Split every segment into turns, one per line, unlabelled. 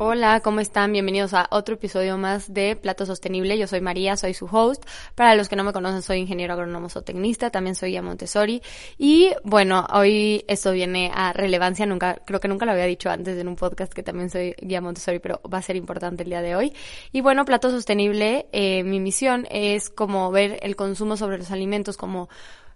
Hola, ¿cómo están? Bienvenidos a otro episodio más de Plato Sostenible. Yo soy María, soy su host. Para los que no me conocen, soy ingeniero agrónomo zootecnista, también soy a Montessori. Y bueno, hoy esto viene a relevancia, nunca, creo que nunca lo había dicho antes en un podcast que también soy guía Montessori, pero va a ser importante el día de hoy. Y bueno, Plato Sostenible, eh, mi misión es como ver el consumo sobre los alimentos como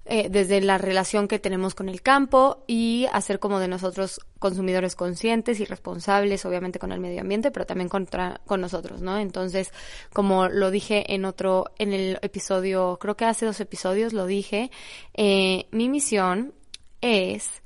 eh, desde la relación que tenemos con el campo y hacer como de nosotros consumidores conscientes y responsables, obviamente con el medio ambiente, pero también contra, con nosotros, ¿no? Entonces, como lo dije en otro, en el episodio, creo que hace dos episodios lo dije, eh, mi misión es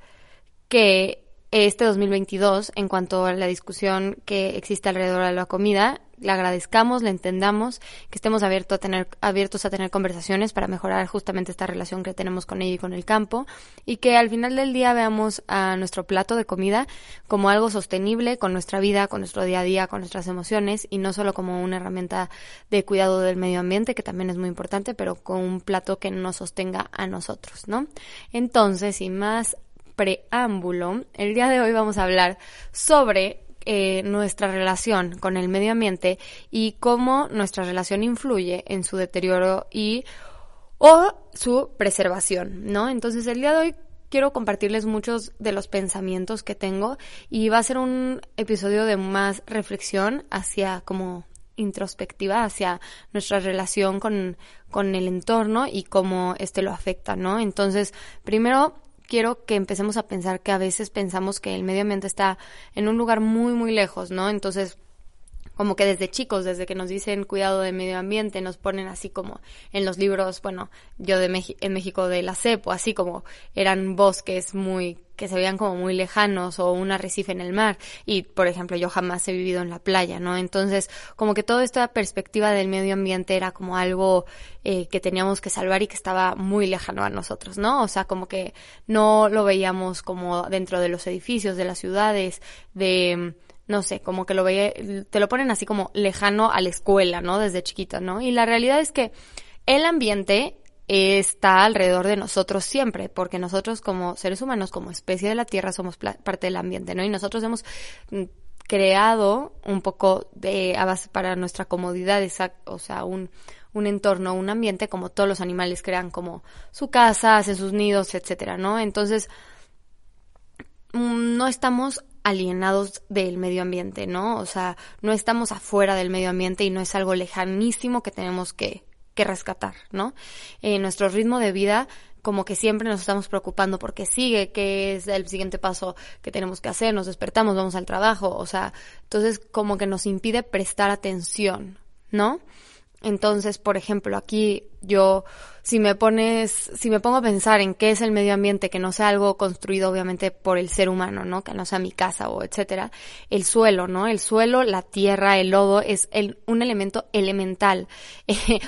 que este 2022, en cuanto a la discusión que existe alrededor de la comida, le agradezcamos, le entendamos, que estemos abiertos a tener, abiertos a tener conversaciones para mejorar justamente esta relación que tenemos con ella y con el campo, y que al final del día veamos a nuestro plato de comida como algo sostenible con nuestra vida, con nuestro día a día, con nuestras emociones, y no solo como una herramienta de cuidado del medio ambiente, que también es muy importante, pero con un plato que nos sostenga a nosotros, ¿no? Entonces, sin más preámbulo, el día de hoy vamos a hablar sobre eh, nuestra relación con el medio ambiente y cómo nuestra relación influye en su deterioro y o su preservación, ¿no? Entonces el día de hoy quiero compartirles muchos de los pensamientos que tengo y va a ser un episodio de más reflexión hacia como introspectiva hacia nuestra relación con, con el entorno y cómo este lo afecta, ¿no? Entonces, primero quiero que empecemos a pensar que a veces pensamos que el medio ambiente está en un lugar muy, muy lejos, ¿no? Entonces, como que desde chicos, desde que nos dicen cuidado del medio ambiente, nos ponen así como en los libros, bueno, yo de en México de la CEPO, así como eran bosques muy que se veían como muy lejanos o un arrecife en el mar y por ejemplo yo jamás he vivido en la playa, ¿no? Entonces como que toda esta perspectiva del medio ambiente era como algo eh, que teníamos que salvar y que estaba muy lejano a nosotros, ¿no? O sea como que no lo veíamos como dentro de los edificios, de las ciudades, de no sé, como que lo veía, te lo ponen así como lejano a la escuela, ¿no? Desde chiquita, ¿no? Y la realidad es que el ambiente está alrededor de nosotros siempre, porque nosotros como seres humanos, como especie de la Tierra, somos parte del ambiente, ¿no? Y nosotros hemos mm, creado un poco de a base para nuestra comodidad, o sea, un, un entorno, un ambiente como todos los animales crean como su casa, hacen sus nidos, etcétera, ¿no? Entonces, mm, no estamos alienados del medio ambiente, ¿no? O sea, no estamos afuera del medio ambiente y no es algo lejanísimo que tenemos que, que rescatar, ¿no? En nuestro ritmo de vida como que siempre nos estamos preocupando porque sigue, qué es el siguiente paso que tenemos que hacer, nos despertamos, vamos al trabajo, o sea, entonces como que nos impide prestar atención, ¿no? Entonces, por ejemplo, aquí yo, si me pones, si me pongo a pensar en qué es el medio ambiente, que no sea algo construido obviamente por el ser humano, ¿no? Que no sea mi casa o etcétera, el suelo, ¿no? El suelo, la tierra, el lodo es el, un elemento elemental. Eh,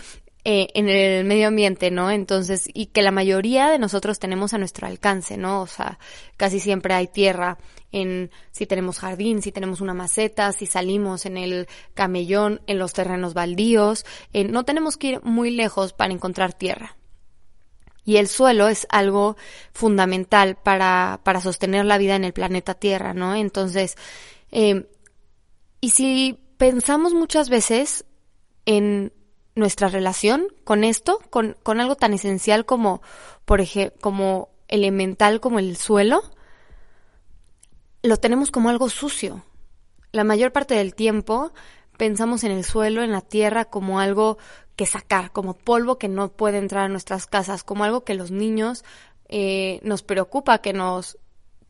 en el medio ambiente, ¿no? Entonces, y que la mayoría de nosotros tenemos a nuestro alcance, ¿no? O sea, casi siempre hay tierra en si tenemos jardín, si tenemos una maceta, si salimos en el camellón, en los terrenos baldíos, eh, no tenemos que ir muy lejos para encontrar tierra. Y el suelo es algo fundamental para, para sostener la vida en el planeta Tierra, ¿no? Entonces, eh, y si pensamos muchas veces en nuestra relación con esto, con, con algo tan esencial como, por ejemplo, como elemental como el suelo, lo tenemos como algo sucio. La mayor parte del tiempo pensamos en el suelo, en la tierra, como algo que sacar, como polvo que no puede entrar a nuestras casas, como algo que los niños eh, nos preocupa que nos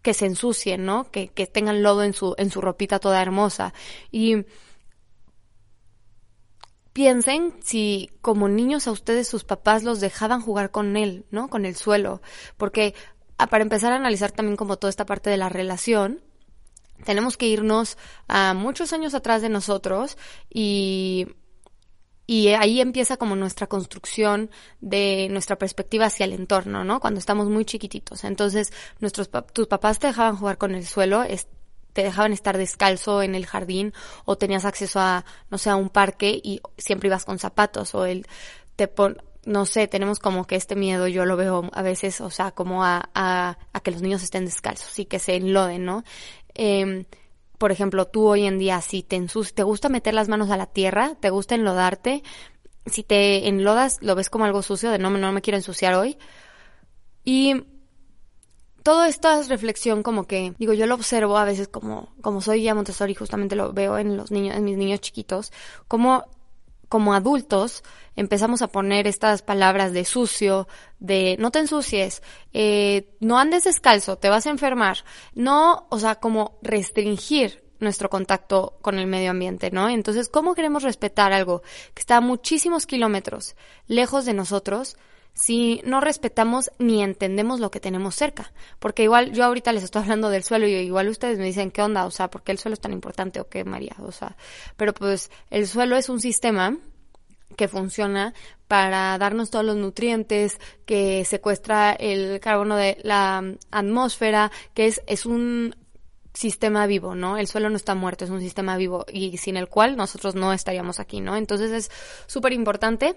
que se ensucien, ¿no? Que, que tengan lodo en su, en su ropita toda hermosa. Y piensen si como niños a ustedes sus papás los dejaban jugar con él, ¿no? Con el suelo. Porque ah, para empezar a analizar también como toda esta parte de la relación, tenemos que irnos a muchos años atrás de nosotros y y ahí empieza como nuestra construcción de nuestra perspectiva hacia el entorno, ¿no? Cuando estamos muy chiquititos. Entonces, nuestros tus papás te dejaban jugar con el suelo, te dejaban estar descalzo en el jardín o tenías acceso a, no sé, a un parque y siempre ibas con zapatos o el, te pon, no sé, tenemos como que este miedo, yo lo veo a veces, o sea, como a, a, a que los niños estén descalzos y que se enloden, ¿no? Eh, por ejemplo, tú hoy en día, si te te gusta meter las manos a la tierra, te gusta enlodarte, si te enlodas, lo ves como algo sucio, de no, no me quiero ensuciar hoy. Y todo esta reflexión como que, digo, yo lo observo a veces como, como soy ya Montessori, justamente lo veo en los niños, en mis niños chiquitos, como como adultos empezamos a poner estas palabras de sucio, de no te ensucies, eh, no andes descalzo, te vas a enfermar, no, o sea, como restringir nuestro contacto con el medio ambiente, ¿no? Entonces, ¿cómo queremos respetar algo que está a muchísimos kilómetros lejos de nosotros si no respetamos ni entendemos lo que tenemos cerca? Porque igual yo ahorita les estoy hablando del suelo y igual ustedes me dicen, ¿qué onda? O sea, ¿por qué el suelo es tan importante o qué, María? O sea, pero pues el suelo es un sistema que funciona para darnos todos los nutrientes, que secuestra el carbono de la atmósfera, que es, es un sistema vivo, ¿no? El suelo no está muerto, es un sistema vivo y sin el cual nosotros no estaríamos aquí, ¿no? Entonces es súper importante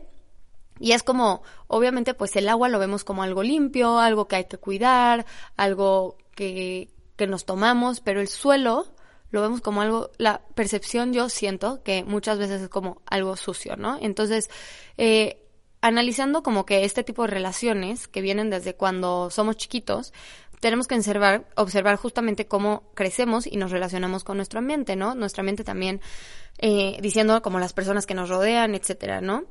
y es como, obviamente, pues el agua lo vemos como algo limpio, algo que hay que cuidar, algo que, que nos tomamos, pero el suelo lo vemos como algo, la percepción yo siento que muchas veces es como algo sucio, ¿no? Entonces, eh, analizando como que este tipo de relaciones que vienen desde cuando somos chiquitos, tenemos que observar, observar justamente cómo crecemos y nos relacionamos con nuestro ambiente, ¿no? Nuestro ambiente también, eh, diciendo como las personas que nos rodean, etcétera, ¿no?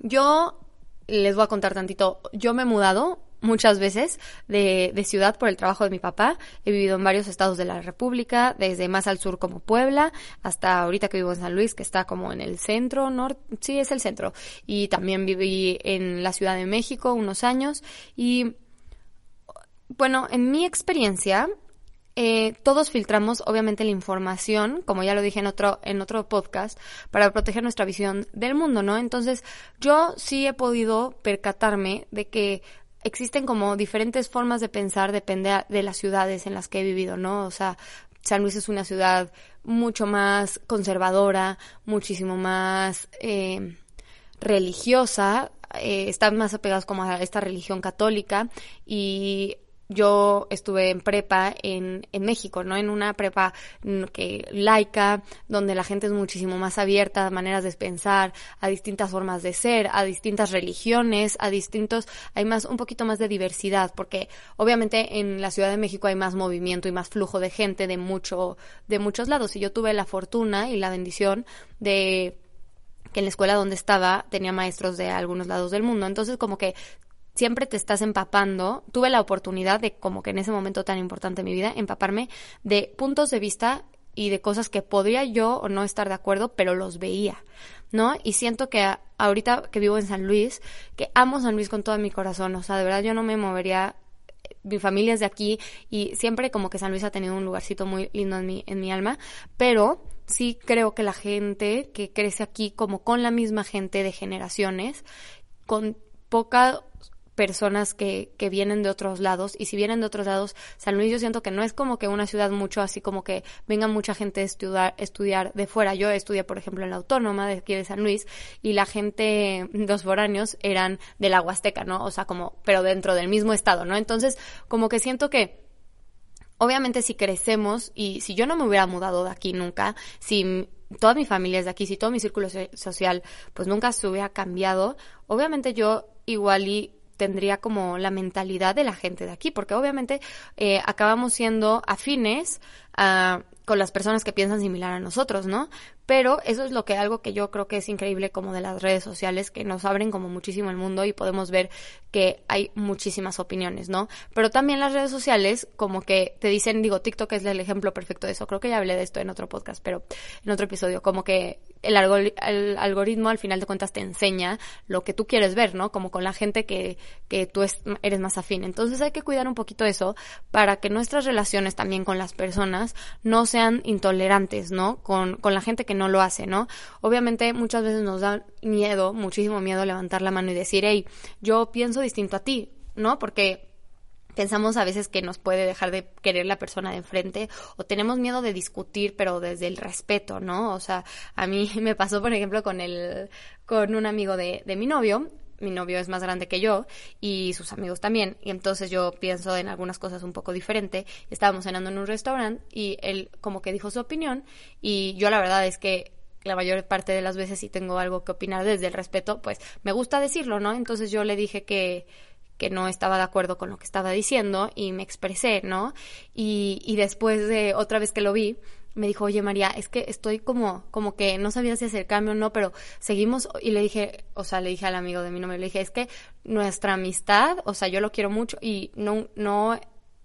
Yo les voy a contar tantito, yo me he mudado muchas veces de, de, ciudad por el trabajo de mi papá. He vivido en varios estados de la República, desde más al sur como Puebla, hasta ahorita que vivo en San Luis, que está como en el centro, norte, sí, es el centro. Y también viví en la Ciudad de México unos años. Y bueno, en mi experiencia, eh, todos filtramos obviamente la información, como ya lo dije en otro, en otro podcast, para proteger nuestra visión del mundo, ¿no? Entonces, yo sí he podido percatarme de que existen como diferentes formas de pensar, depende de las ciudades en las que he vivido, ¿no? O sea, San Luis es una ciudad mucho más conservadora, muchísimo más eh, religiosa, eh, están más apegados como a esta religión católica y yo estuve en prepa en, en México, ¿no? En una prepa mm, que laica, donde la gente es muchísimo más abierta a maneras de pensar, a distintas formas de ser, a distintas religiones, a distintos, hay más, un poquito más de diversidad, porque obviamente en la Ciudad de México hay más movimiento y más flujo de gente de mucho, de muchos lados. Y yo tuve la fortuna y la bendición de que en la escuela donde estaba tenía maestros de algunos lados del mundo. Entonces, como que siempre te estás empapando. Tuve la oportunidad de, como que en ese momento tan importante de mi vida, empaparme de puntos de vista y de cosas que podría yo o no estar de acuerdo, pero los veía, ¿no? Y siento que ahorita que vivo en San Luis, que amo San Luis con todo mi corazón, o sea, de verdad yo no me movería mi familia es de aquí y siempre como que San Luis ha tenido un lugarcito muy lindo en mi, en mi alma, pero sí creo que la gente que crece aquí como con la misma gente de generaciones, con poca personas que, que vienen de otros lados y si vienen de otros lados, San Luis yo siento que no es como que una ciudad mucho así como que venga mucha gente a estudiar, estudiar de fuera. Yo estudié, por ejemplo, en la Autónoma de aquí de San Luis y la gente, los foráneos eran de la Huasteca, ¿no? O sea, como, pero dentro del mismo estado, ¿no? Entonces, como que siento que obviamente si crecemos y si yo no me hubiera mudado de aquí nunca, si toda mi familia es de aquí, si todo mi círculo social pues nunca se hubiera cambiado, obviamente yo igual y tendría como la mentalidad de la gente de aquí, porque obviamente eh, acabamos siendo afines a, con las personas que piensan similar a nosotros, ¿no? Pero eso es lo que algo que yo creo que es increíble como de las redes sociales, que nos abren como muchísimo el mundo y podemos ver que hay muchísimas opiniones, ¿no? Pero también las redes sociales como que te dicen, digo, TikTok es el ejemplo perfecto de eso, creo que ya hablé de esto en otro podcast, pero en otro episodio, como que el, el algoritmo al final de cuentas te enseña lo que tú quieres ver, ¿no? Como con la gente que, que tú eres más afín. Entonces hay que cuidar un poquito eso para que nuestras relaciones también con las personas no sean intolerantes, ¿no? Con, con la gente que no lo hace, ¿no? Obviamente muchas veces nos da miedo, muchísimo miedo levantar la mano y decir, hey, yo pienso distinto a ti, ¿no? Porque pensamos a veces que nos puede dejar de querer la persona de enfrente o tenemos miedo de discutir pero desde el respeto, ¿no? O sea, a mí me pasó por ejemplo con el con un amigo de, de mi novio mi novio es más grande que yo y sus amigos también. Y entonces yo pienso en algunas cosas un poco diferente. Estábamos cenando en un restaurante y él como que dijo su opinión y yo la verdad es que la mayor parte de las veces si tengo algo que opinar desde el respeto, pues me gusta decirlo, ¿no? Entonces yo le dije que que no estaba de acuerdo con lo que estaba diciendo y me expresé, ¿no? Y, y después de otra vez que lo vi, me dijo, oye María, es que estoy como, como que no sabía si acercarme o no, pero seguimos, y le dije, o sea, le dije al amigo de mi nombre, le dije, es que nuestra amistad, o sea, yo lo quiero mucho y no, no,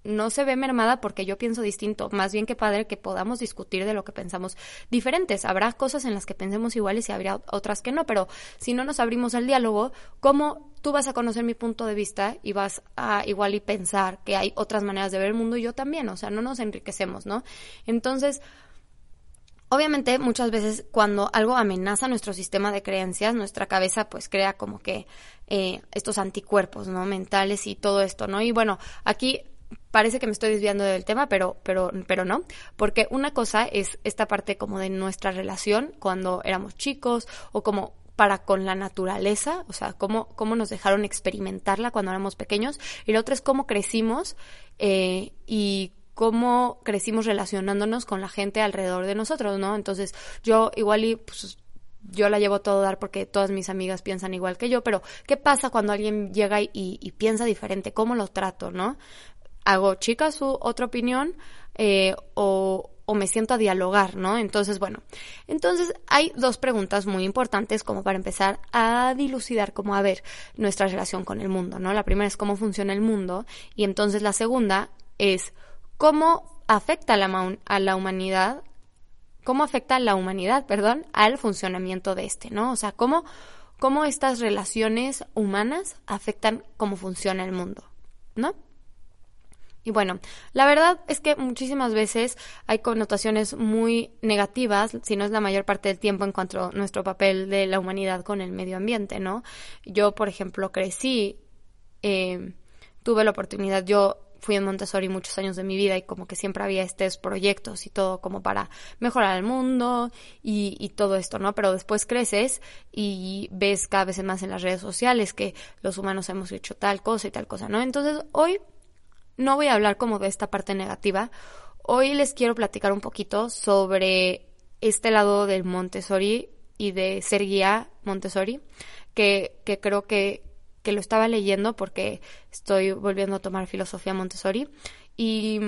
no se ve mermada porque yo pienso distinto, más bien que padre que podamos discutir de lo que pensamos diferentes. Habrá cosas en las que pensemos iguales y habría otras que no, pero si no nos abrimos al diálogo, ¿cómo tú vas a conocer mi punto de vista y vas a igual y pensar que hay otras maneras de ver el mundo y yo también? O sea, no nos enriquecemos, ¿no? Entonces, Obviamente, muchas veces cuando algo amenaza nuestro sistema de creencias, nuestra cabeza pues crea como que eh, estos anticuerpos, ¿no? Mentales y todo esto, ¿no? Y bueno, aquí parece que me estoy desviando del tema, pero, pero, pero no, porque una cosa es esta parte como de nuestra relación cuando éramos chicos o como para con la naturaleza, o sea, cómo, cómo nos dejaron experimentarla cuando éramos pequeños, y la otra es cómo crecimos eh, y cómo crecimos relacionándonos con la gente alrededor de nosotros, ¿no? Entonces, yo igual y pues, yo la llevo todo dar porque todas mis amigas piensan igual que yo, pero ¿qué pasa cuando alguien llega y piensa diferente? ¿Cómo lo trato, no? ¿Hago chica su otra opinión eh, o, o me siento a dialogar, ¿no? Entonces, bueno, entonces hay dos preguntas muy importantes como para empezar a dilucidar cómo a ver nuestra relación con el mundo, ¿no? La primera es cómo funciona el mundo y entonces la segunda es cómo afecta a la, a la humanidad, cómo afecta a la humanidad, perdón, al funcionamiento de este, ¿no? O sea, cómo, cómo estas relaciones humanas afectan cómo funciona el mundo, ¿no? Y bueno, la verdad es que muchísimas veces hay connotaciones muy negativas, si no es la mayor parte del tiempo en cuanto a nuestro papel de la humanidad con el medio ambiente, ¿no? Yo, por ejemplo, crecí, eh, tuve la oportunidad, yo fui en Montessori muchos años de mi vida y como que siempre había estos proyectos y todo como para mejorar el mundo y, y, todo esto, ¿no? Pero después creces y ves cada vez más en las redes sociales que los humanos hemos hecho tal cosa y tal cosa, ¿no? Entonces hoy no voy a hablar como de esta parte negativa. Hoy les quiero platicar un poquito sobre este lado del Montessori y de ser guía Montessori, que, que creo que, que lo estaba leyendo porque estoy volviendo a tomar filosofía Montessori y,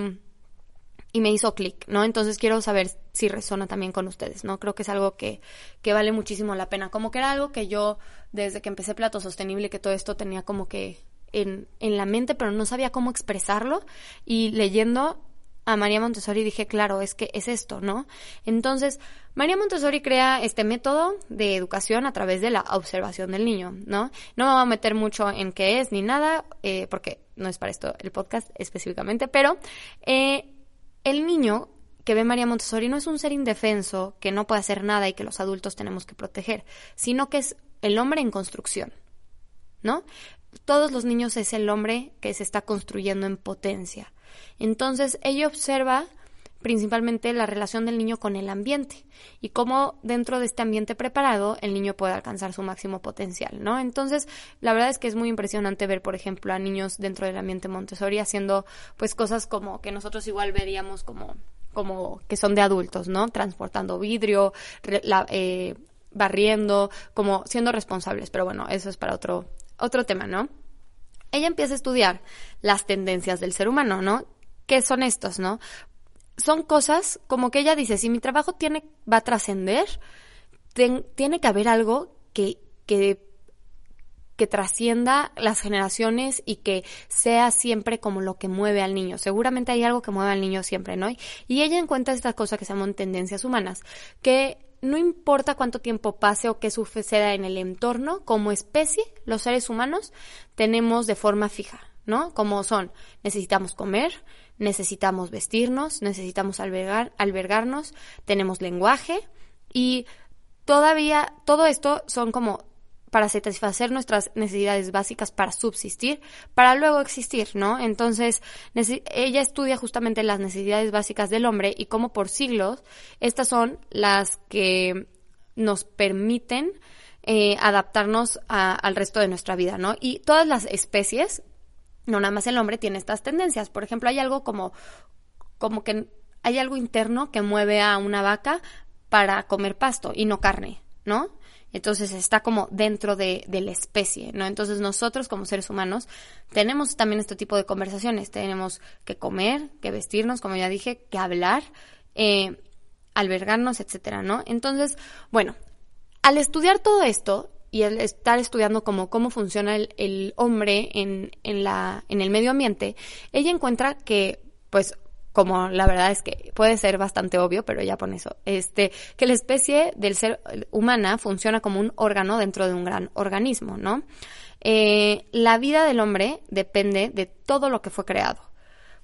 y me hizo clic, ¿no? Entonces quiero saber si resona también con ustedes, ¿no? Creo que es algo que, que vale muchísimo la pena. Como que era algo que yo, desde que empecé Plato Sostenible, que todo esto tenía como que en, en la mente, pero no sabía cómo expresarlo. Y leyendo a María Montessori dije, claro, es que es esto, ¿no? Entonces, María Montessori crea este método de educación a través de la observación del niño, ¿no? No me voy a meter mucho en qué es ni nada, eh, porque no es para esto el podcast específicamente, pero eh, el niño que ve María Montessori no es un ser indefenso que no puede hacer nada y que los adultos tenemos que proteger, sino que es el hombre en construcción, ¿no? Todos los niños es el hombre que se está construyendo en potencia. Entonces, ella observa principalmente la relación del niño con el ambiente y cómo dentro de este ambiente preparado el niño puede alcanzar su máximo potencial, ¿no? Entonces, la verdad es que es muy impresionante ver, por ejemplo, a niños dentro del ambiente Montessori haciendo pues cosas como que nosotros igual veríamos como como que son de adultos, ¿no? Transportando vidrio, eh, barriendo, como siendo responsables, pero bueno, eso es para otro otro tema, ¿no? Ella empieza a estudiar las tendencias del ser humano, ¿no? ¿Qué son estos, no? Son cosas como que ella dice, si mi trabajo tiene, va a trascender, tiene que haber algo que, que, que trascienda las generaciones y que sea siempre como lo que mueve al niño. Seguramente hay algo que mueve al niño siempre, ¿no? Y ella encuentra estas cosas que se llaman tendencias humanas, que no importa cuánto tiempo pase o qué suceda en el entorno, como especie, los seres humanos tenemos de forma fija, ¿no? Como son, necesitamos comer, necesitamos vestirnos, necesitamos albergar, albergarnos, tenemos lenguaje y todavía todo esto son como para satisfacer nuestras necesidades básicas para subsistir, para luego existir, ¿no? Entonces, ella estudia justamente las necesidades básicas del hombre y cómo por siglos estas son las que nos permiten eh, adaptarnos al resto de nuestra vida, ¿no? Y todas las especies, no nada más el hombre, tiene estas tendencias. Por ejemplo, hay algo como, como que hay algo interno que mueve a una vaca para comer pasto y no carne, ¿no? Entonces está como dentro de, la especie, ¿no? Entonces nosotros como seres humanos tenemos también este tipo de conversaciones. Tenemos que comer, que vestirnos, como ya dije, que hablar, eh, albergarnos, etcétera, ¿no? Entonces, bueno, al estudiar todo esto y al estar estudiando como cómo funciona el, el hombre en, en, la, en el medio ambiente, ella encuentra que, pues, como la verdad es que puede ser bastante obvio, pero ya pone eso, este, que la especie del ser humana funciona como un órgano dentro de un gran organismo, ¿no? Eh, la vida del hombre depende de todo lo que fue creado.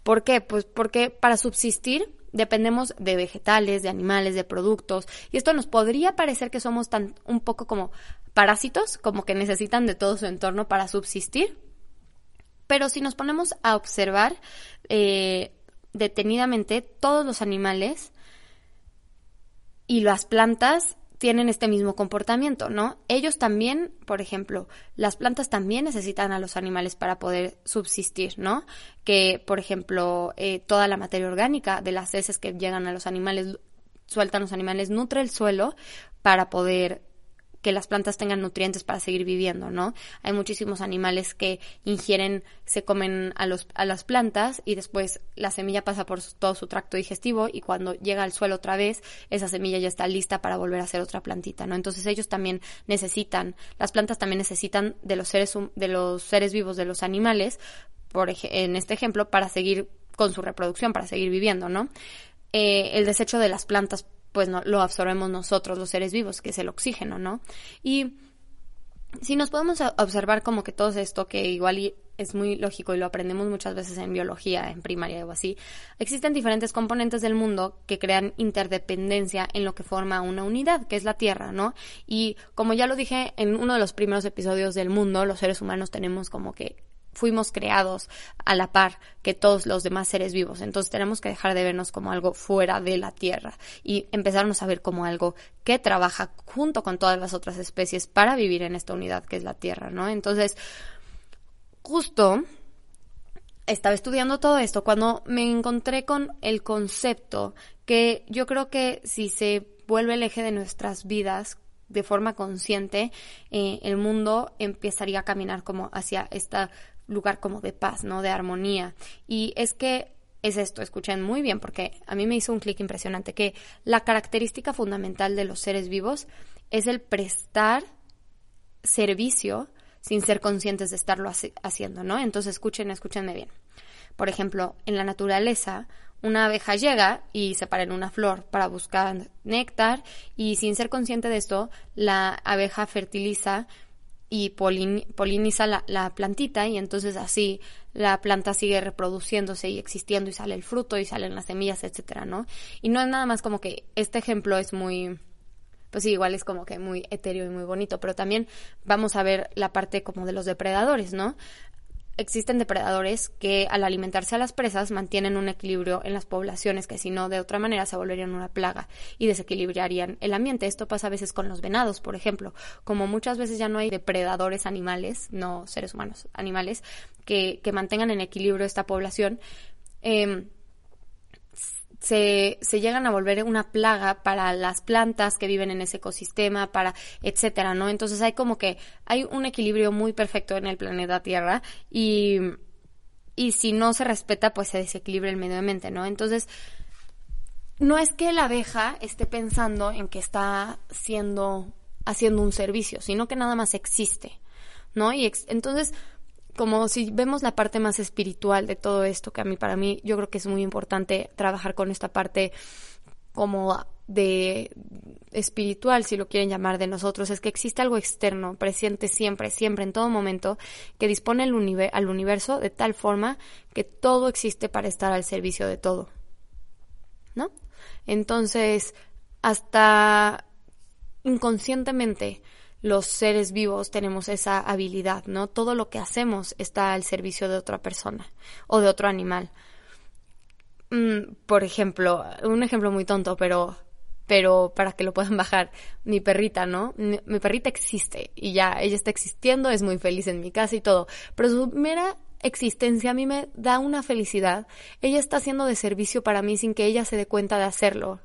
¿Por qué? Pues porque para subsistir dependemos de vegetales, de animales, de productos, y esto nos podría parecer que somos tan un poco como parásitos, como que necesitan de todo su entorno para subsistir. Pero si nos ponemos a observar, eh, detenidamente todos los animales y las plantas tienen este mismo comportamiento, ¿no? Ellos también, por ejemplo, las plantas también necesitan a los animales para poder subsistir, ¿no? Que, por ejemplo, eh, toda la materia orgánica de las heces que llegan a los animales, sueltan los animales, nutre el suelo para poder que las plantas tengan nutrientes para seguir viviendo, ¿no? Hay muchísimos animales que ingieren, se comen a, los, a las plantas y después la semilla pasa por todo su tracto digestivo y cuando llega al suelo otra vez, esa semilla ya está lista para volver a ser otra plantita, ¿no? Entonces ellos también necesitan, las plantas también necesitan de los seres, de los seres vivos, de los animales, por en este ejemplo, para seguir con su reproducción, para seguir viviendo, ¿no? Eh, el desecho de las plantas pues no, lo absorbemos nosotros los seres vivos, que es el oxígeno, ¿no? Y si nos podemos observar como que todo esto, que igual es muy lógico y lo aprendemos muchas veces en biología, en primaria o así, existen diferentes componentes del mundo que crean interdependencia en lo que forma una unidad, que es la Tierra, ¿no? Y como ya lo dije en uno de los primeros episodios del mundo, los seres humanos tenemos como que fuimos creados a la par que todos los demás seres vivos. Entonces tenemos que dejar de vernos como algo fuera de la Tierra y empezarnos a ver como algo que trabaja junto con todas las otras especies para vivir en esta unidad que es la Tierra, ¿no? Entonces, justo estaba estudiando todo esto cuando me encontré con el concepto que yo creo que si se vuelve el eje de nuestras vidas de forma consciente, eh, el mundo empezaría a caminar como hacia esta lugar como de paz, ¿no? De armonía. Y es que es esto, escuchen muy bien, porque a mí me hizo un clic impresionante, que la característica fundamental de los seres vivos es el prestar servicio sin ser conscientes de estarlo haciendo, ¿no? Entonces escuchen, escúchenme bien. Por ejemplo, en la naturaleza, una abeja llega y se para en una flor para buscar néctar y sin ser consciente de esto, la abeja fertiliza y poliniza la, la, plantita y entonces así la planta sigue reproduciéndose y existiendo y sale el fruto y salen las semillas, etcétera, ¿no? Y no es nada más como que este ejemplo es muy, pues sí, igual es como que muy etéreo y muy bonito, pero también vamos a ver la parte como de los depredadores, ¿no? Existen depredadores que al alimentarse a las presas mantienen un equilibrio en las poblaciones que si no de otra manera se volverían una plaga y desequilibrarían el ambiente. Esto pasa a veces con los venados, por ejemplo. Como muchas veces ya no hay depredadores animales, no seres humanos, animales, que, que mantengan en equilibrio esta población, eh, se, se llegan a volver una plaga para las plantas que viven en ese ecosistema, para etcétera, ¿no? Entonces hay como que hay un equilibrio muy perfecto en el planeta Tierra y, y si no se respeta, pues se desequilibra el medio ambiente, ¿no? Entonces, no es que la abeja esté pensando en que está siendo, haciendo un servicio, sino que nada más existe, ¿no? Y entonces, como si vemos la parte más espiritual de todo esto, que a mí, para mí, yo creo que es muy importante trabajar con esta parte como de espiritual, si lo quieren llamar de nosotros, es que existe algo externo, presente siempre, siempre, en todo momento, que dispone el al universo de tal forma que todo existe para estar al servicio de todo. ¿No? Entonces, hasta inconscientemente, los seres vivos tenemos esa habilidad, ¿no? Todo lo que hacemos está al servicio de otra persona o de otro animal. Mm, por ejemplo, un ejemplo muy tonto, pero pero para que lo puedan bajar. Mi perrita, ¿no? Mi, perrita existe y ya, ella está existiendo, es muy feliz en mi casa y todo, pero su mera existencia a mí me da una felicidad. Ella está haciendo de servicio para mí sin que ella se dé cuenta de hacerlo.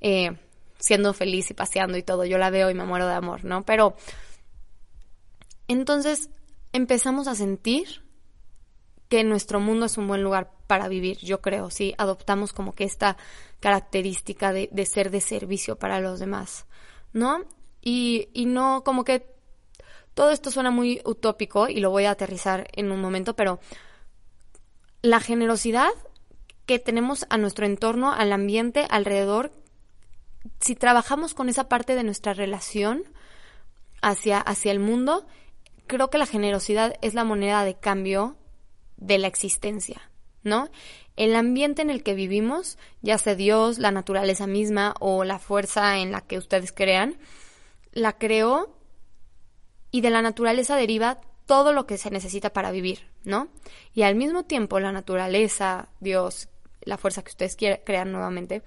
Eh, siendo feliz y paseando y todo, yo la veo y me muero de amor, ¿no? Pero entonces empezamos a sentir que nuestro mundo es un buen lugar para vivir, yo creo, sí, adoptamos como que esta característica de, de ser de servicio para los demás, ¿no? Y, y no como que todo esto suena muy utópico y lo voy a aterrizar en un momento, pero la generosidad que tenemos a nuestro entorno, al ambiente, alrededor, si trabajamos con esa parte de nuestra relación hacia, hacia el mundo, creo que la generosidad es la moneda de cambio de la existencia, ¿no? El ambiente en el que vivimos, ya sea Dios, la naturaleza misma o la fuerza en la que ustedes crean, la creó y de la naturaleza deriva todo lo que se necesita para vivir, ¿no? Y al mismo tiempo la naturaleza, Dios, la fuerza que ustedes crean nuevamente,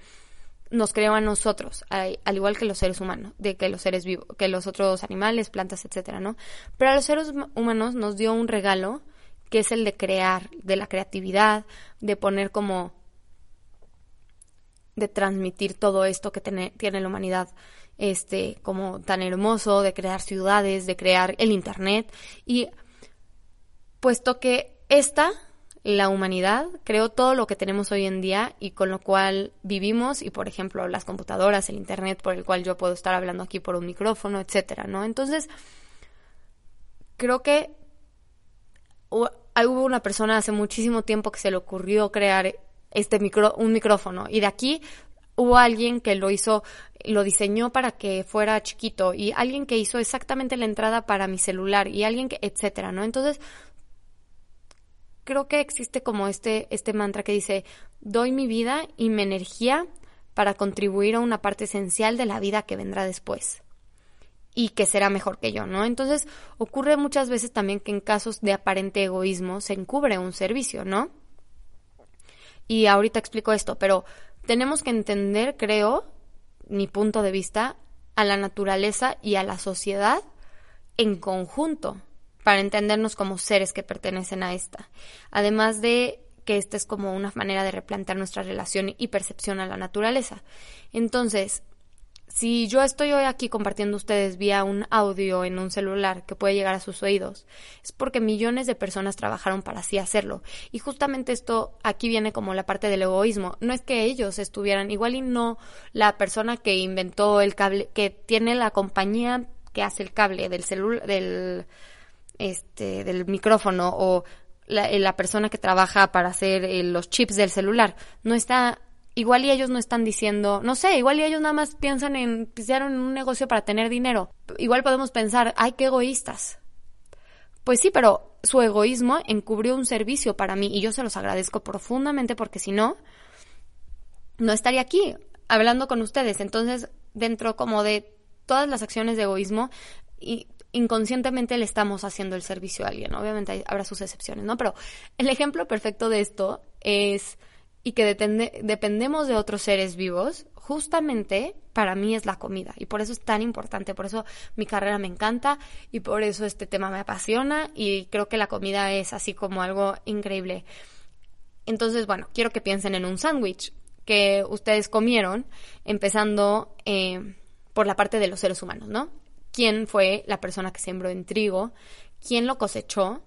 nos creó a nosotros, al igual que los seres humanos, de que los seres vivos, que los otros animales, plantas, etcétera, ¿no? Pero a los seres humanos nos dio un regalo que es el de crear, de la creatividad, de poner como de transmitir todo esto que tiene, tiene la humanidad este, como tan hermoso, de crear ciudades, de crear el Internet. Y puesto que esta, la humanidad, creó todo lo que tenemos hoy en día y con lo cual vivimos, y por ejemplo las computadoras, el Internet, por el cual yo puedo estar hablando aquí por un micrófono, etcétera, ¿no? Entonces, creo que hubo una persona hace muchísimo tiempo que se le ocurrió crear este micro, un micrófono y de aquí hubo alguien que lo hizo, lo diseñó para que fuera chiquito y alguien que hizo exactamente la entrada para mi celular y alguien que, etcétera, ¿no? Entonces, creo que existe como este, este mantra que dice, doy mi vida y mi energía para contribuir a una parte esencial de la vida que vendrá después y que será mejor que yo, ¿no? Entonces, ocurre muchas veces también que en casos de aparente egoísmo se encubre un servicio, ¿no? Y ahorita explico esto, pero tenemos que entender, creo, mi punto de vista, a la naturaleza y a la sociedad en conjunto para entendernos como seres que pertenecen a esta. Además de que esta es como una manera de replantear nuestra relación y percepción a la naturaleza. Entonces, si yo estoy hoy aquí compartiendo ustedes vía un audio en un celular que puede llegar a sus oídos, es porque millones de personas trabajaron para así hacerlo. Y justamente esto aquí viene como la parte del egoísmo. No es que ellos estuvieran, igual y no la persona que inventó el cable, que tiene la compañía que hace el cable del celular, del, este, del micrófono o la, la persona que trabaja para hacer eh, los chips del celular, no está igual y ellos no están diciendo, no sé, igual y ellos nada más piensan en, piensaron en un negocio para tener dinero. Igual podemos pensar, ay, qué egoístas. Pues sí, pero su egoísmo encubrió un servicio para mí y yo se los agradezco profundamente porque si no, no estaría aquí hablando con ustedes. Entonces, dentro como de todas las acciones de egoísmo, y inconscientemente le estamos haciendo el servicio a alguien. Obviamente habrá sus excepciones, ¿no? Pero el ejemplo perfecto de esto es y que dependemos de otros seres vivos, justamente para mí es la comida. Y por eso es tan importante, por eso mi carrera me encanta y por eso este tema me apasiona y creo que la comida es así como algo increíble. Entonces, bueno, quiero que piensen en un sándwich que ustedes comieron, empezando eh, por la parte de los seres humanos, ¿no? ¿Quién fue la persona que sembró en trigo? ¿Quién lo cosechó?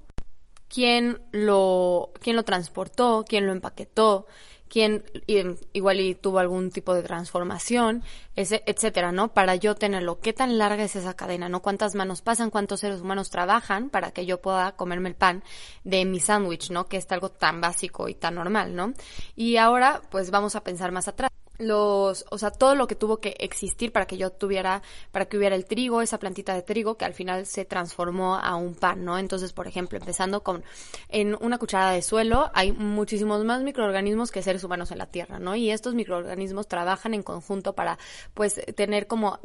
quién lo, quién lo transportó, quién lo empaquetó, quién igual y tuvo algún tipo de transformación, ese, etcétera, ¿no? Para yo tenerlo. ¿Qué tan larga es esa cadena, no? ¿Cuántas manos pasan, cuántos seres humanos trabajan para que yo pueda comerme el pan de mi sándwich, ¿no? Que es algo tan básico y tan normal, ¿no? Y ahora, pues vamos a pensar más atrás los, o sea, todo lo que tuvo que existir para que yo tuviera, para que hubiera el trigo, esa plantita de trigo que al final se transformó a un pan, ¿no? Entonces, por ejemplo, empezando con, en una cucharada de suelo hay muchísimos más microorganismos que seres humanos en la tierra, ¿no? Y estos microorganismos trabajan en conjunto para, pues, tener como,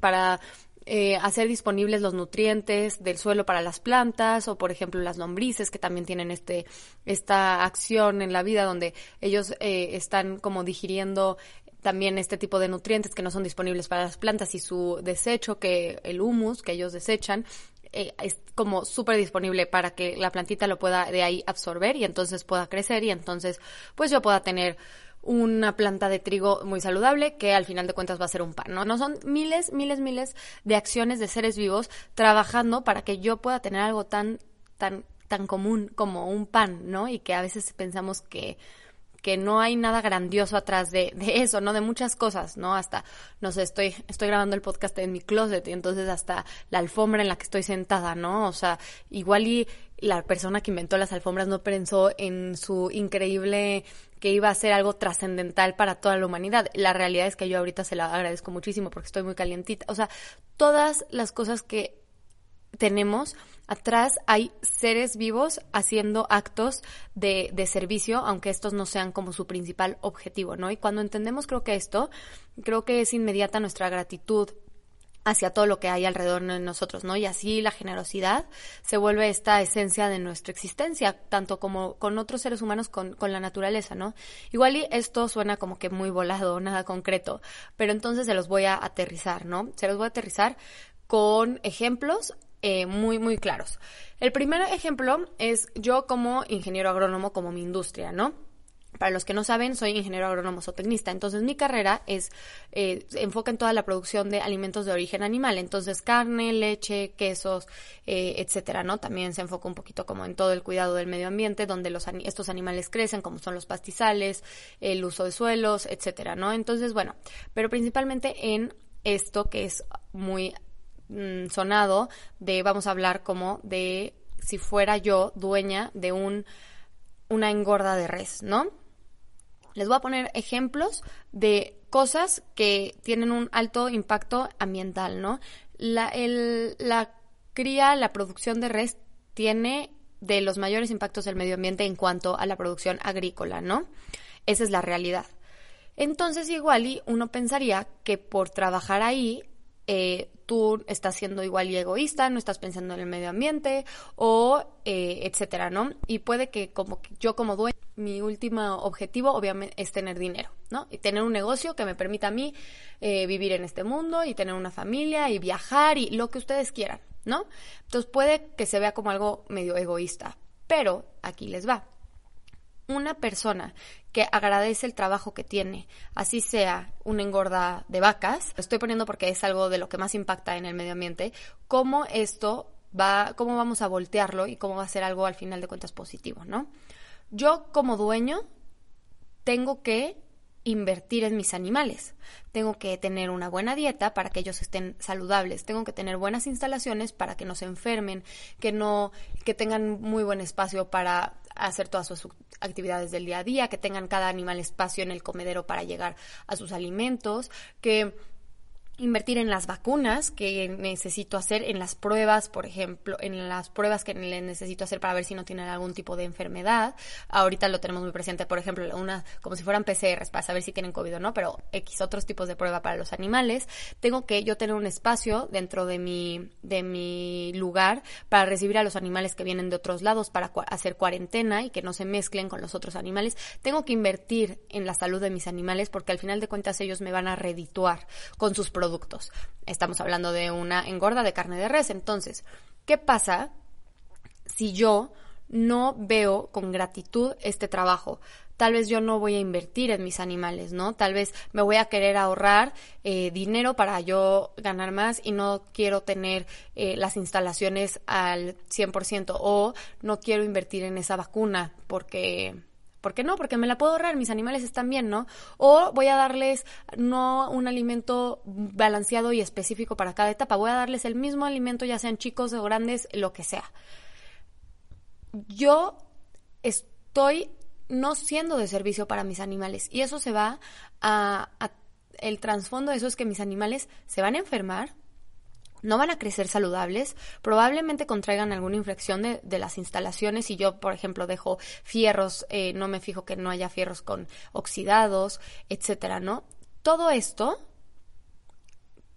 para eh, hacer disponibles los nutrientes del suelo para las plantas o por ejemplo las lombrices que también tienen este esta acción en la vida donde ellos eh, están como digiriendo también este tipo de nutrientes que no son disponibles para las plantas y su desecho, que el humus que ellos desechan, eh, es como súper disponible para que la plantita lo pueda de ahí absorber y entonces pueda crecer y entonces pues yo pueda tener una planta de trigo muy saludable que al final de cuentas va a ser un pan, ¿no? No son miles, miles, miles de acciones de seres vivos trabajando para que yo pueda tener algo tan, tan, tan común como un pan, ¿no? Y que a veces pensamos que que no hay nada grandioso atrás de, de, eso, ¿no? De muchas cosas, ¿no? Hasta, no sé, estoy, estoy grabando el podcast en mi closet y entonces hasta la alfombra en la que estoy sentada, ¿no? O sea, igual y la persona que inventó las alfombras no pensó en su increíble que iba a ser algo trascendental para toda la humanidad. La realidad es que yo ahorita se la agradezco muchísimo porque estoy muy calientita. O sea, todas las cosas que tenemos, atrás hay seres vivos haciendo actos de, de, servicio, aunque estos no sean como su principal objetivo, ¿no? Y cuando entendemos creo que esto, creo que es inmediata nuestra gratitud hacia todo lo que hay alrededor de nosotros, ¿no? Y así la generosidad se vuelve esta esencia de nuestra existencia, tanto como con otros seres humanos, con, con la naturaleza, ¿no? Igual y esto suena como que muy volado, nada concreto, pero entonces se los voy a aterrizar, ¿no? Se los voy a aterrizar con ejemplos eh, muy, muy claros. El primer ejemplo es yo como ingeniero agrónomo, como mi industria, ¿no? Para los que no saben, soy ingeniero agrónomo zootecnista. Entonces, mi carrera es eh, enfoca en toda la producción de alimentos de origen animal. Entonces, carne, leche, quesos, eh, etcétera, ¿no? También se enfoca un poquito como en todo el cuidado del medio ambiente, donde los estos animales crecen, como son los pastizales, el uso de suelos, etcétera, ¿no? Entonces, bueno, pero principalmente en esto que es muy Mm, sonado de, vamos a hablar como de si fuera yo dueña de un, una engorda de res, ¿no? Les voy a poner ejemplos de cosas que tienen un alto impacto ambiental, ¿no? La, la cría, la producción de res tiene de los mayores impactos del medio ambiente en cuanto a la producción agrícola, ¿no? Esa es la realidad. Entonces, igual y uno pensaría que por trabajar ahí eh, tú estás siendo igual y egoísta, no estás pensando en el medio ambiente o eh, etcétera, ¿no? Y puede que como yo como dueño, mi último objetivo obviamente es tener dinero, ¿no? Y tener un negocio que me permita a mí eh, vivir en este mundo y tener una familia y viajar y lo que ustedes quieran, ¿no? Entonces puede que se vea como algo medio egoísta, pero aquí les va una persona que agradece el trabajo que tiene, así sea una engorda de vacas, estoy poniendo porque es algo de lo que más impacta en el medio ambiente, cómo esto va, cómo vamos a voltearlo y cómo va a ser algo al final de cuentas positivo, ¿no? Yo como dueño tengo que invertir en mis animales. Tengo que tener una buena dieta para que ellos estén saludables. Tengo que tener buenas instalaciones para que no se enfermen, que no, que tengan muy buen espacio para hacer todas sus actividades del día a día, que tengan cada animal espacio en el comedero para llegar a sus alimentos, que invertir en las vacunas que necesito hacer, en las pruebas, por ejemplo, en las pruebas que necesito hacer para ver si no tienen algún tipo de enfermedad. Ahorita lo tenemos muy presente, por ejemplo, una como si fueran PCRs para saber si tienen COVID o no, pero X otros tipos de prueba para los animales. Tengo que yo tener un espacio dentro de mi de mi lugar para recibir a los animales que vienen de otros lados para hacer cuarentena y que no se mezclen con los otros animales. Tengo que invertir en la salud de mis animales porque al final de cuentas ellos me van a redituar con sus productos Estamos hablando de una engorda de carne de res. Entonces, ¿qué pasa si yo no veo con gratitud este trabajo? Tal vez yo no voy a invertir en mis animales, ¿no? Tal vez me voy a querer ahorrar eh, dinero para yo ganar más y no quiero tener eh, las instalaciones al 100% o no quiero invertir en esa vacuna porque ¿Por qué no? Porque me la puedo ahorrar, mis animales están bien, ¿no? O voy a darles no un alimento balanceado y específico para cada etapa, voy a darles el mismo alimento, ya sean chicos o grandes, lo que sea. Yo estoy no siendo de servicio para mis animales y eso se va a, el trasfondo de eso es que mis animales se van a enfermar, no van a crecer saludables, probablemente contraigan alguna infección de, de las instalaciones. Si yo, por ejemplo, dejo fierros, eh, no me fijo que no haya fierros con oxidados, etcétera, ¿no? Todo esto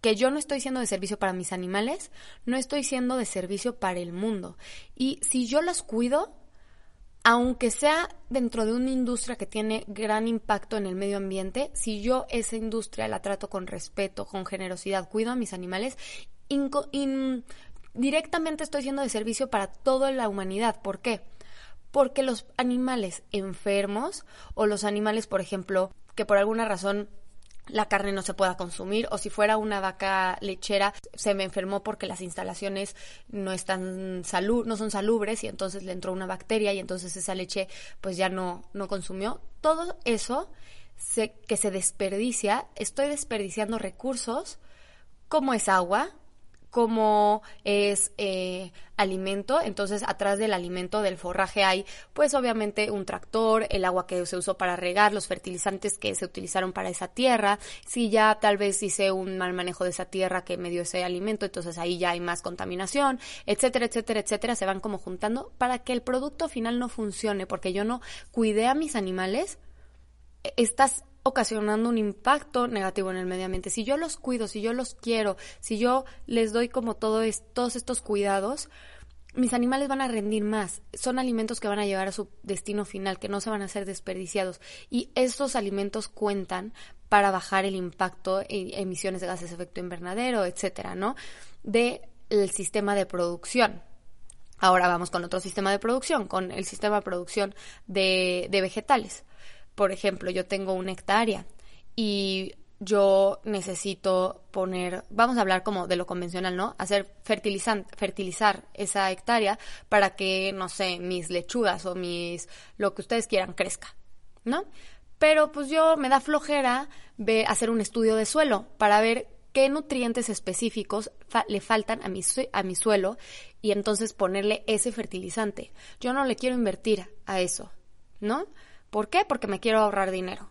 que yo no estoy siendo de servicio para mis animales, no estoy siendo de servicio para el mundo. Y si yo los cuido, aunque sea dentro de una industria que tiene gran impacto en el medio ambiente, si yo esa industria la trato con respeto, con generosidad, cuido a mis animales, directamente estoy siendo de servicio para toda la humanidad. ¿Por qué? Porque los animales enfermos o los animales, por ejemplo, que por alguna razón la carne no se pueda consumir o si fuera una vaca lechera se me enfermó porque las instalaciones no están salud no son salubres y entonces le entró una bacteria y entonces esa leche pues ya no no consumió todo eso se, que se desperdicia estoy desperdiciando recursos como es agua como es eh, alimento. Entonces, atrás del alimento, del forraje, hay, pues obviamente, un tractor, el agua que se usó para regar, los fertilizantes que se utilizaron para esa tierra. Si ya tal vez hice un mal manejo de esa tierra que me dio ese alimento, entonces ahí ya hay más contaminación, etcétera, etcétera, etcétera. Se van como juntando para que el producto final no funcione, porque yo no cuidé a mis animales. Estás ocasionando un impacto negativo en el medio ambiente. Si yo los cuido, si yo los quiero, si yo les doy como todo todos estos cuidados, mis animales van a rendir más. Son alimentos que van a llevar a su destino final, que no se van a ser desperdiciados. Y estos alimentos cuentan para bajar el impacto en emisiones de gases de efecto invernadero, etcétera, ¿no? De el sistema de producción. Ahora vamos con otro sistema de producción, con el sistema de producción de, de vegetales por ejemplo, yo tengo una hectárea y yo necesito poner, vamos a hablar como de lo convencional, ¿no? Hacer fertilizar esa hectárea para que, no sé, mis lechugas o mis, lo que ustedes quieran crezca, ¿no? Pero pues yo me da flojera de hacer un estudio de suelo para ver qué nutrientes específicos le faltan a mi, a mi suelo y entonces ponerle ese fertilizante. Yo no le quiero invertir a eso, ¿no? ¿Por qué? Porque me quiero ahorrar dinero.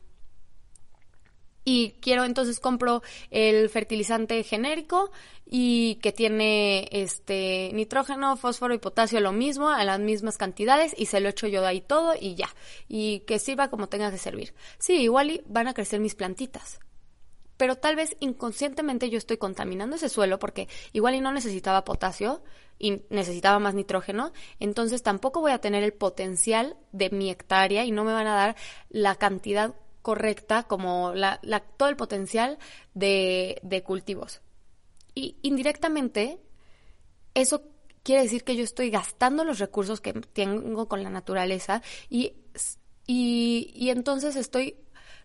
Y quiero entonces compro el fertilizante genérico y que tiene este nitrógeno, fósforo y potasio lo mismo, a las mismas cantidades y se lo echo yo de ahí todo y ya. Y que sirva como tenga que servir. Sí, igual van a crecer mis plantitas. Pero tal vez inconscientemente yo estoy contaminando ese suelo porque igual y no necesitaba potasio y necesitaba más nitrógeno, entonces tampoco voy a tener el potencial de mi hectárea y no me van a dar la cantidad correcta como la, todo el potencial de, de cultivos. Y indirectamente, eso quiere decir que yo estoy gastando los recursos que tengo con la naturaleza y, y, y entonces estoy,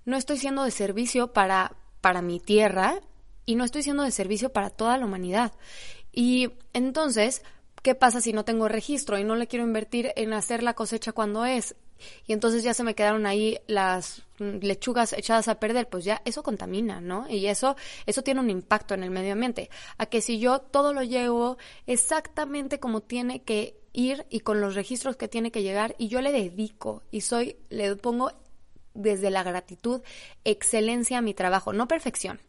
no estoy siendo de servicio para, para mi tierra y no estoy siendo de servicio para toda la humanidad. Y entonces, ¿qué pasa si no tengo registro y no le quiero invertir en hacer la cosecha cuando es? Y entonces ya se me quedaron ahí las lechugas echadas a perder, pues ya eso contamina, ¿no? Y eso, eso tiene un impacto en el medio ambiente. A que si yo todo lo llevo exactamente como tiene que ir y con los registros que tiene que llegar y yo le dedico y soy, le pongo desde la gratitud excelencia a mi trabajo, no perfección,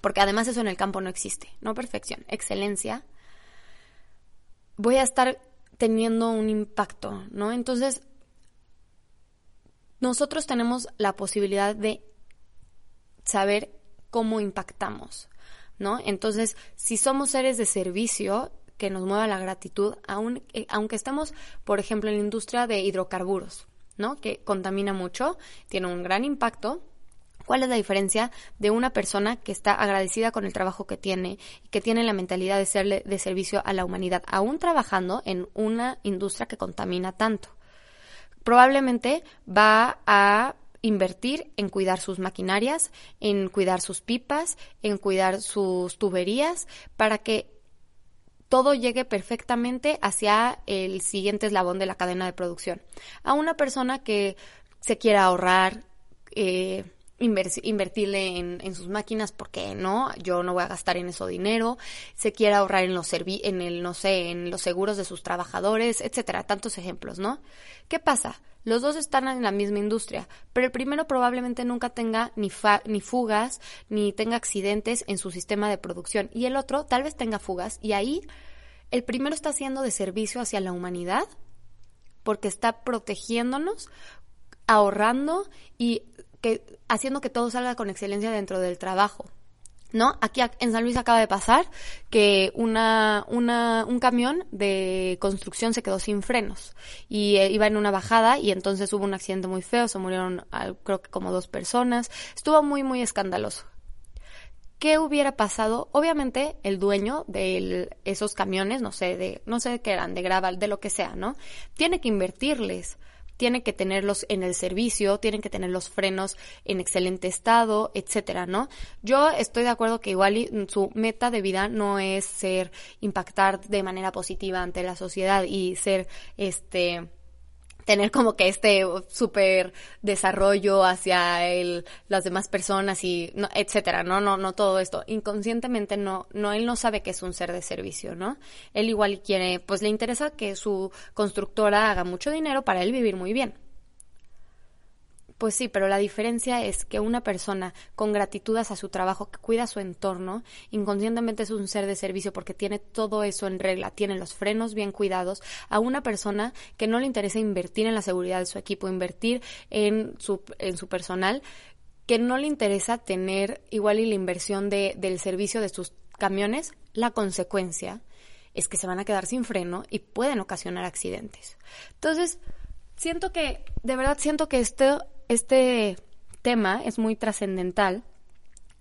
porque además eso en el campo no existe, no perfección, excelencia, voy a estar teniendo un impacto, ¿no? Entonces, nosotros tenemos la posibilidad de saber cómo impactamos, ¿no? Entonces, si somos seres de servicio que nos mueva la gratitud, eh, aunque estemos, por ejemplo, en la industria de hidrocarburos, ¿no? Que contamina mucho, tiene un gran impacto, ¿Cuál es la diferencia de una persona que está agradecida con el trabajo que tiene y que tiene la mentalidad de serle de servicio a la humanidad, aún trabajando en una industria que contamina tanto? Probablemente va a invertir en cuidar sus maquinarias, en cuidar sus pipas, en cuidar sus tuberías, para que todo llegue perfectamente hacia el siguiente eslabón de la cadena de producción. A una persona que se quiera ahorrar, eh, invertirle en, sus máquinas porque no, yo no voy a gastar en eso dinero, se quiere ahorrar en los en el, no sé, en los seguros de sus trabajadores, etcétera, tantos ejemplos, ¿no? ¿Qué pasa? Los dos están en la misma industria, pero el primero probablemente nunca tenga ni, ni fugas, ni tenga accidentes en su sistema de producción, y el otro tal vez tenga fugas, y ahí el primero está haciendo de servicio hacia la humanidad, porque está protegiéndonos, ahorrando y que haciendo que todo salga con excelencia dentro del trabajo. ¿no? Aquí en San Luis acaba de pasar que una, una, un camión de construcción se quedó sin frenos y eh, iba en una bajada y entonces hubo un accidente muy feo, se murieron creo que como dos personas, estuvo muy muy escandaloso. ¿Qué hubiera pasado? Obviamente el dueño de esos camiones, no sé, de, no sé qué eran, de gravel, de lo que sea, ¿no? Tiene que invertirles tiene que tenerlos en el servicio, tienen que tener los frenos en excelente estado, etcétera, ¿no? Yo estoy de acuerdo que igual su meta de vida no es ser impactar de manera positiva ante la sociedad y ser este tener como que este súper desarrollo hacia el, las demás personas y no, etcétera, ¿no? No, no todo esto. Inconscientemente no, no, él no sabe que es un ser de servicio, ¿no? Él igual quiere, pues le interesa que su constructora haga mucho dinero para él vivir muy bien. Pues sí, pero la diferencia es que una persona con gratitud hacia su trabajo, que cuida su entorno, inconscientemente es un ser de servicio porque tiene todo eso en regla, tiene los frenos bien cuidados, a una persona que no le interesa invertir en la seguridad de su equipo, invertir en su, en su personal, que no le interesa tener igual y la inversión de, del servicio de sus camiones, la consecuencia es que se van a quedar sin freno y pueden ocasionar accidentes. Entonces, siento que, de verdad siento que esto este tema es muy trascendental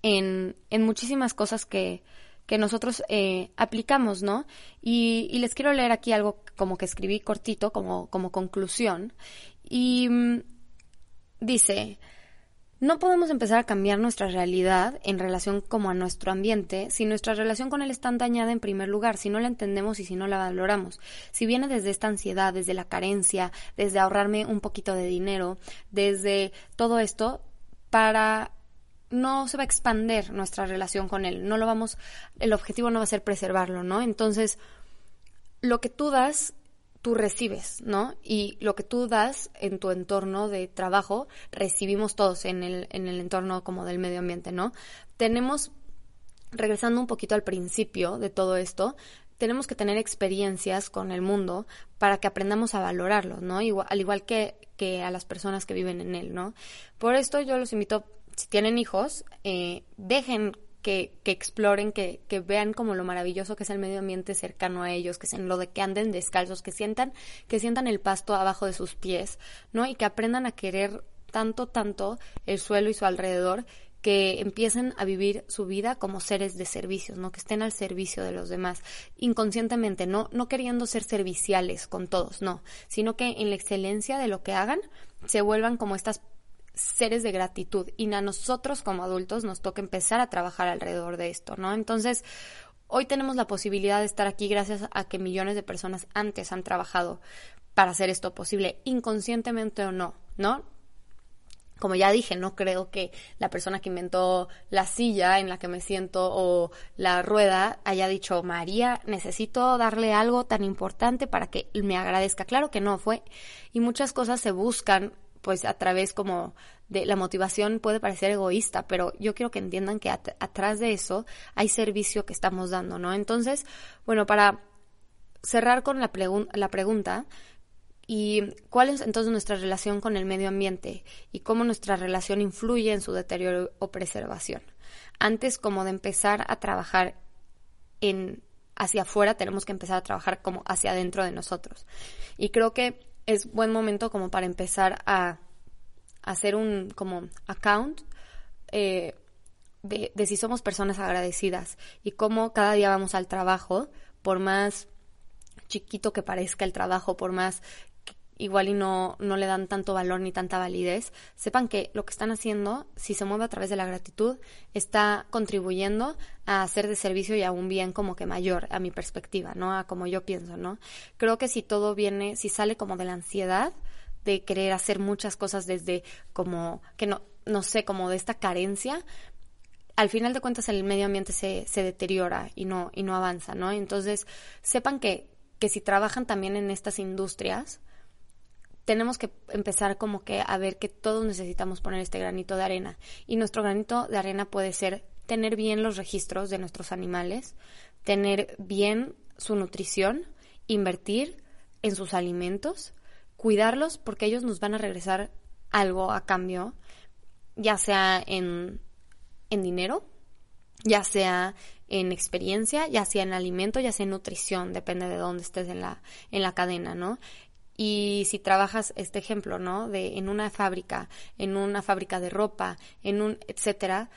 en, en, muchísimas cosas que, que nosotros eh, aplicamos, ¿no? Y, y, les quiero leer aquí algo como que escribí cortito, como, como conclusión. Y mm, dice, no podemos empezar a cambiar nuestra realidad en relación como a nuestro ambiente si nuestra relación con él está dañada en primer lugar, si no la entendemos y si no la valoramos. Si viene desde esta ansiedad, desde la carencia, desde ahorrarme un poquito de dinero, desde todo esto, para no se va a expander nuestra relación con él, no lo vamos, el objetivo no va a ser preservarlo, ¿no? Entonces, lo que tú das tú recibes, ¿no? Y lo que tú das en tu entorno de trabajo, recibimos todos en el, en el entorno como del medio ambiente, ¿no? Tenemos, regresando un poquito al principio de todo esto, tenemos que tener experiencias con el mundo para que aprendamos a valorarlo, ¿no? Al igual que, que a las personas que viven en él, ¿no? Por esto yo los invito, si tienen hijos, eh, dejen que, que exploren, que, que, vean como lo maravilloso que es el medio ambiente cercano a ellos, que en lo de que anden descalzos, que sientan, que sientan el pasto abajo de sus pies, ¿no? Y que aprendan a querer tanto, tanto el suelo y su alrededor, que empiecen a vivir su vida como seres de servicios, ¿no? Que estén al servicio de los demás, inconscientemente, no, no queriendo ser serviciales con todos, no, sino que en la excelencia de lo que hagan se vuelvan como estas seres de gratitud y a nosotros como adultos nos toca empezar a trabajar alrededor de esto, ¿no? Entonces, hoy tenemos la posibilidad de estar aquí gracias a que millones de personas antes han trabajado para hacer esto posible, inconscientemente o no, ¿no? Como ya dije, no creo que la persona que inventó la silla en la que me siento o la rueda haya dicho, María, necesito darle algo tan importante para que me agradezca. Claro que no fue. Y muchas cosas se buscan pues a través como de la motivación puede parecer egoísta, pero yo quiero que entiendan que atrás de eso hay servicio que estamos dando, ¿no? Entonces, bueno, para cerrar con la, la pregunta, ¿y cuál es entonces nuestra relación con el medio ambiente y cómo nuestra relación influye en su deterioro o preservación? Antes como de empezar a trabajar en hacia afuera, tenemos que empezar a trabajar como hacia adentro de nosotros. Y creo que es buen momento como para empezar a hacer un como account eh, de, de, si somos personas agradecidas y cómo cada día vamos al trabajo, por más chiquito que parezca el trabajo, por más igual y no, no le dan tanto valor ni tanta validez, sepan que lo que están haciendo, si se mueve a través de la gratitud, está contribuyendo a hacer de servicio y a un bien como que mayor, a mi perspectiva, ¿no? A como yo pienso, ¿no? Creo que si todo viene, si sale como de la ansiedad, de querer hacer muchas cosas desde como, que no, no sé, como de esta carencia, al final de cuentas el medio ambiente se, se deteriora y no, y no avanza, ¿no? Entonces, sepan que, que si trabajan también en estas industrias, tenemos que empezar como que a ver que todos necesitamos poner este granito de arena. Y nuestro granito de arena puede ser tener bien los registros de nuestros animales, tener bien su nutrición, invertir en sus alimentos, cuidarlos porque ellos nos van a regresar algo a cambio, ya sea en, en dinero, ya sea en experiencia, ya sea en alimento, ya sea en nutrición, depende de dónde estés en la, en la cadena, ¿no? Y si trabajas este ejemplo, ¿no? De en una fábrica, en una fábrica de ropa, en un etcétera,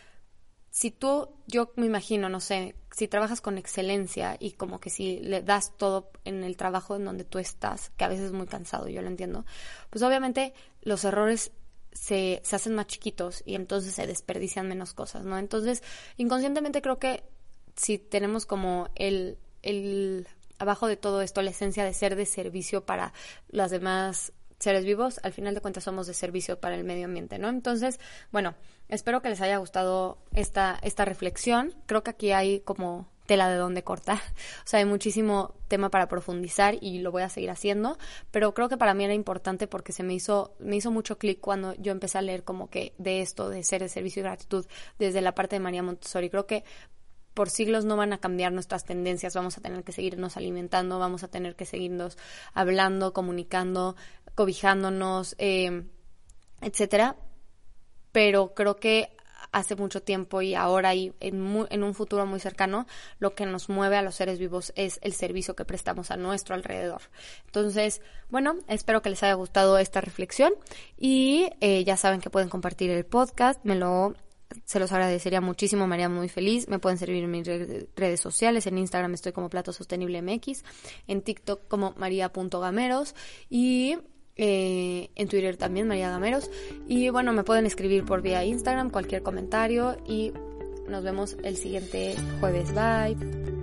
si tú, yo me imagino, no sé, si trabajas con excelencia y como que si le das todo en el trabajo en donde tú estás, que a veces es muy cansado, yo lo entiendo, pues obviamente los errores se, se hacen más chiquitos y entonces se desperdician menos cosas, ¿no? Entonces, inconscientemente creo que si tenemos como el, el abajo de todo esto la esencia de ser de servicio para las demás seres vivos, al final de cuentas somos de servicio para el medio ambiente, ¿no? Entonces, bueno, espero que les haya gustado esta, esta reflexión. Creo que aquí hay como tela de donde cortar. O sea, hay muchísimo tema para profundizar y lo voy a seguir haciendo, pero creo que para mí era importante porque se me hizo me hizo mucho clic cuando yo empecé a leer como que de esto de ser de servicio y gratitud desde la parte de María Montessori. Creo que por siglos no van a cambiar nuestras tendencias, vamos a tener que seguirnos alimentando, vamos a tener que seguirnos hablando, comunicando, cobijándonos, eh, etcétera. Pero creo que hace mucho tiempo y ahora y en, en, un futuro muy cercano, lo que nos mueve a los seres vivos es el servicio que prestamos a nuestro alrededor. Entonces, bueno, espero que les haya gustado esta reflexión y eh, ya saben que pueden compartir el podcast, me lo se los agradecería muchísimo, me haría muy feliz. Me pueden servir en mis redes sociales. En Instagram estoy como Plato Sostenible MX, en TikTok como maría.gameros y eh, en Twitter también María Gameros. Y bueno, me pueden escribir por vía Instagram cualquier comentario y nos vemos el siguiente jueves. Bye.